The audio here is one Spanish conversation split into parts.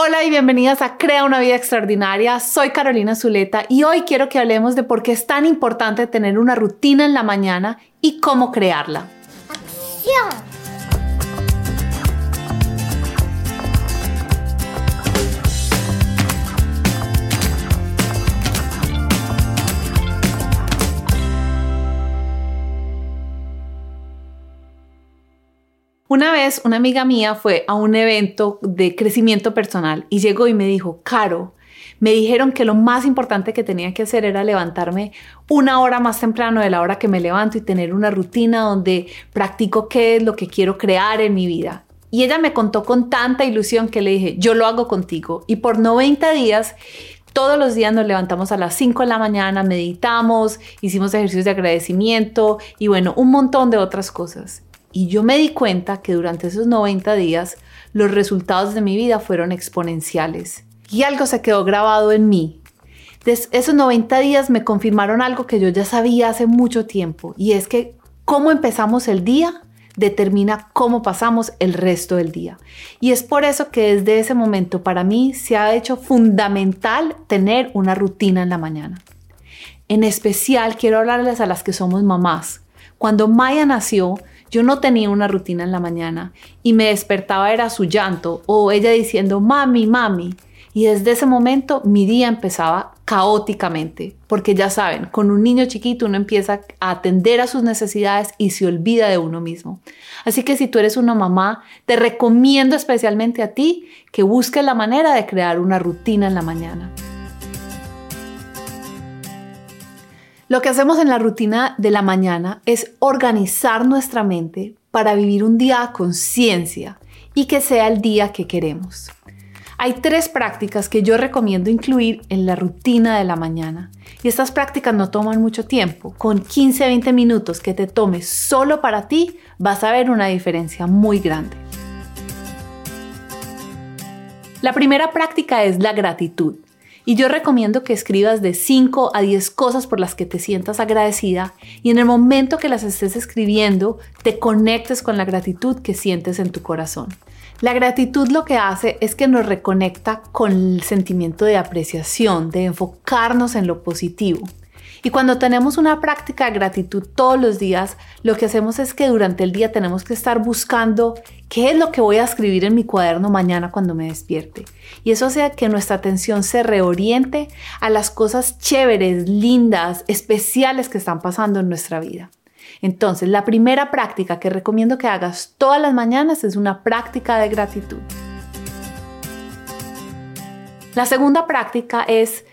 Hola y bienvenidas a Crea una vida extraordinaria. Soy Carolina Zuleta y hoy quiero que hablemos de por qué es tan importante tener una rutina en la mañana y cómo crearla. ¡Acción! Una vez una amiga mía fue a un evento de crecimiento personal y llegó y me dijo, Caro, me dijeron que lo más importante que tenía que hacer era levantarme una hora más temprano de la hora que me levanto y tener una rutina donde practico qué es lo que quiero crear en mi vida. Y ella me contó con tanta ilusión que le dije, yo lo hago contigo. Y por 90 días todos los días nos levantamos a las 5 de la mañana, meditamos, hicimos ejercicios de agradecimiento y bueno, un montón de otras cosas. Y yo me di cuenta que durante esos 90 días los resultados de mi vida fueron exponenciales. Y algo se quedó grabado en mí. esos 90 días me confirmaron algo que yo ya sabía hace mucho tiempo. Y es que cómo empezamos el día determina cómo pasamos el resto del día. Y es por eso que desde ese momento para mí se ha hecho fundamental tener una rutina en la mañana. En especial quiero hablarles a las que somos mamás. Cuando Maya nació, yo no tenía una rutina en la mañana y me despertaba era su llanto o ella diciendo mami, mami. Y desde ese momento mi día empezaba caóticamente, porque ya saben, con un niño chiquito uno empieza a atender a sus necesidades y se olvida de uno mismo. Así que si tú eres una mamá, te recomiendo especialmente a ti que busques la manera de crear una rutina en la mañana. Lo que hacemos en la rutina de la mañana es organizar nuestra mente para vivir un día a conciencia y que sea el día que queremos. Hay tres prácticas que yo recomiendo incluir en la rutina de la mañana. Y estas prácticas no toman mucho tiempo. Con 15-20 minutos que te tomes solo para ti, vas a ver una diferencia muy grande. La primera práctica es la gratitud. Y yo recomiendo que escribas de 5 a 10 cosas por las que te sientas agradecida y en el momento que las estés escribiendo te conectes con la gratitud que sientes en tu corazón. La gratitud lo que hace es que nos reconecta con el sentimiento de apreciación, de enfocarnos en lo positivo. Y cuando tenemos una práctica de gratitud todos los días, lo que hacemos es que durante el día tenemos que estar buscando qué es lo que voy a escribir en mi cuaderno mañana cuando me despierte. Y eso hace que nuestra atención se reoriente a las cosas chéveres, lindas, especiales que están pasando en nuestra vida. Entonces, la primera práctica que recomiendo que hagas todas las mañanas es una práctica de gratitud. La segunda práctica es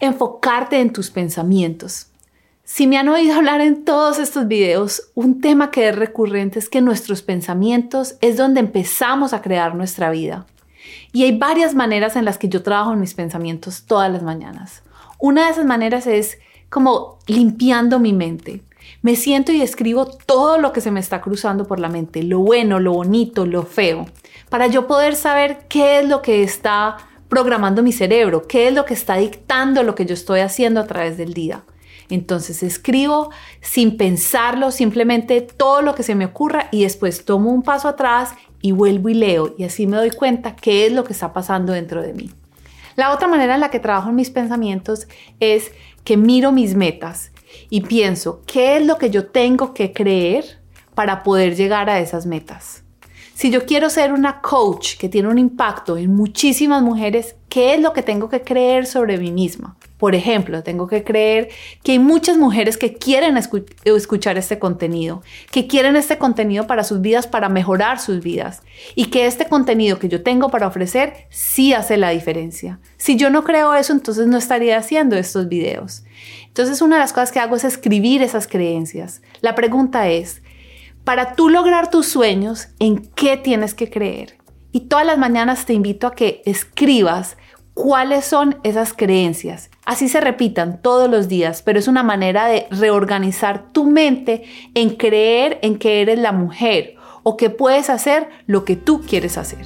enfocarte en tus pensamientos. Si me han oído hablar en todos estos videos, un tema que es recurrente es que nuestros pensamientos es donde empezamos a crear nuestra vida. Y hay varias maneras en las que yo trabajo en mis pensamientos todas las mañanas. Una de esas maneras es como limpiando mi mente. Me siento y escribo todo lo que se me está cruzando por la mente, lo bueno, lo bonito, lo feo, para yo poder saber qué es lo que está programando mi cerebro, qué es lo que está dictando lo que yo estoy haciendo a través del día. Entonces escribo sin pensarlo, simplemente todo lo que se me ocurra y después tomo un paso atrás y vuelvo y leo y así me doy cuenta qué es lo que está pasando dentro de mí. La otra manera en la que trabajo en mis pensamientos es que miro mis metas y pienso qué es lo que yo tengo que creer para poder llegar a esas metas. Si yo quiero ser una coach que tiene un impacto en muchísimas mujeres, ¿qué es lo que tengo que creer sobre mí misma? Por ejemplo, tengo que creer que hay muchas mujeres que quieren escuchar este contenido, que quieren este contenido para sus vidas, para mejorar sus vidas, y que este contenido que yo tengo para ofrecer sí hace la diferencia. Si yo no creo eso, entonces no estaría haciendo estos videos. Entonces, una de las cosas que hago es escribir esas creencias. La pregunta es, para tú lograr tus sueños, ¿en qué tienes que creer? Y todas las mañanas te invito a que escribas cuáles son esas creencias. Así se repitan todos los días, pero es una manera de reorganizar tu mente en creer en que eres la mujer o que puedes hacer lo que tú quieres hacer.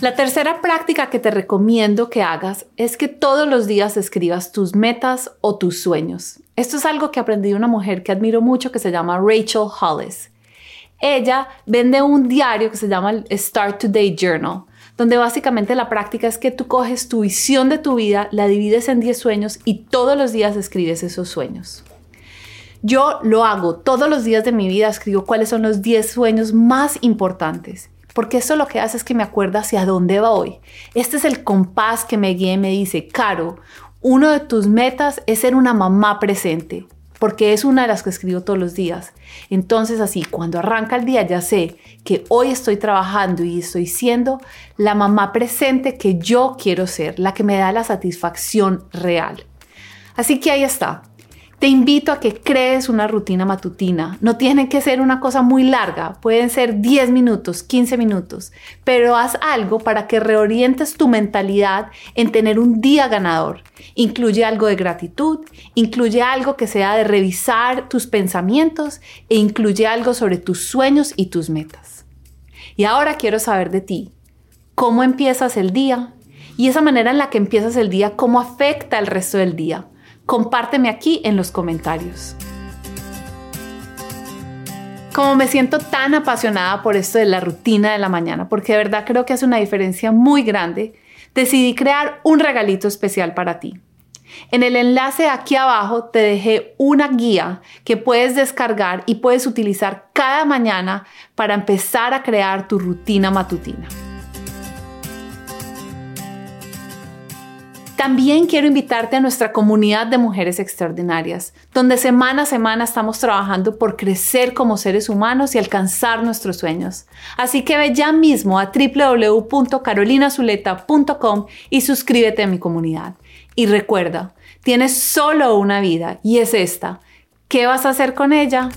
La tercera práctica que te recomiendo que hagas es que todos los días escribas tus metas o tus sueños. Esto es algo que aprendí de una mujer que admiro mucho que se llama Rachel Hollis. Ella vende un diario que se llama el Start Today Journal, donde básicamente la práctica es que tú coges tu visión de tu vida, la divides en 10 sueños y todos los días escribes esos sueños. Yo lo hago todos los días de mi vida, escribo cuáles son los 10 sueños más importantes. Porque eso lo que hace es que me acuerda hacia dónde va hoy. Este es el compás que me guía y me dice, Caro, uno de tus metas es ser una mamá presente, porque es una de las que escribo todos los días. Entonces así, cuando arranca el día ya sé que hoy estoy trabajando y estoy siendo la mamá presente que yo quiero ser, la que me da la satisfacción real. Así que ahí está. Te invito a que crees una rutina matutina. No tiene que ser una cosa muy larga, pueden ser 10 minutos, 15 minutos, pero haz algo para que reorientes tu mentalidad en tener un día ganador. Incluye algo de gratitud, incluye algo que sea de revisar tus pensamientos e incluye algo sobre tus sueños y tus metas. Y ahora quiero saber de ti. ¿Cómo empiezas el día? Y esa manera en la que empiezas el día, ¿cómo afecta el resto del día? Compárteme aquí en los comentarios. Como me siento tan apasionada por esto de la rutina de la mañana, porque de verdad creo que hace una diferencia muy grande, decidí crear un regalito especial para ti. En el enlace aquí abajo te dejé una guía que puedes descargar y puedes utilizar cada mañana para empezar a crear tu rutina matutina. También quiero invitarte a nuestra comunidad de mujeres extraordinarias, donde semana a semana estamos trabajando por crecer como seres humanos y alcanzar nuestros sueños. Así que ve ya mismo a www.carolinazuleta.com y suscríbete a mi comunidad. Y recuerda, tienes solo una vida y es esta. ¿Qué vas a hacer con ella?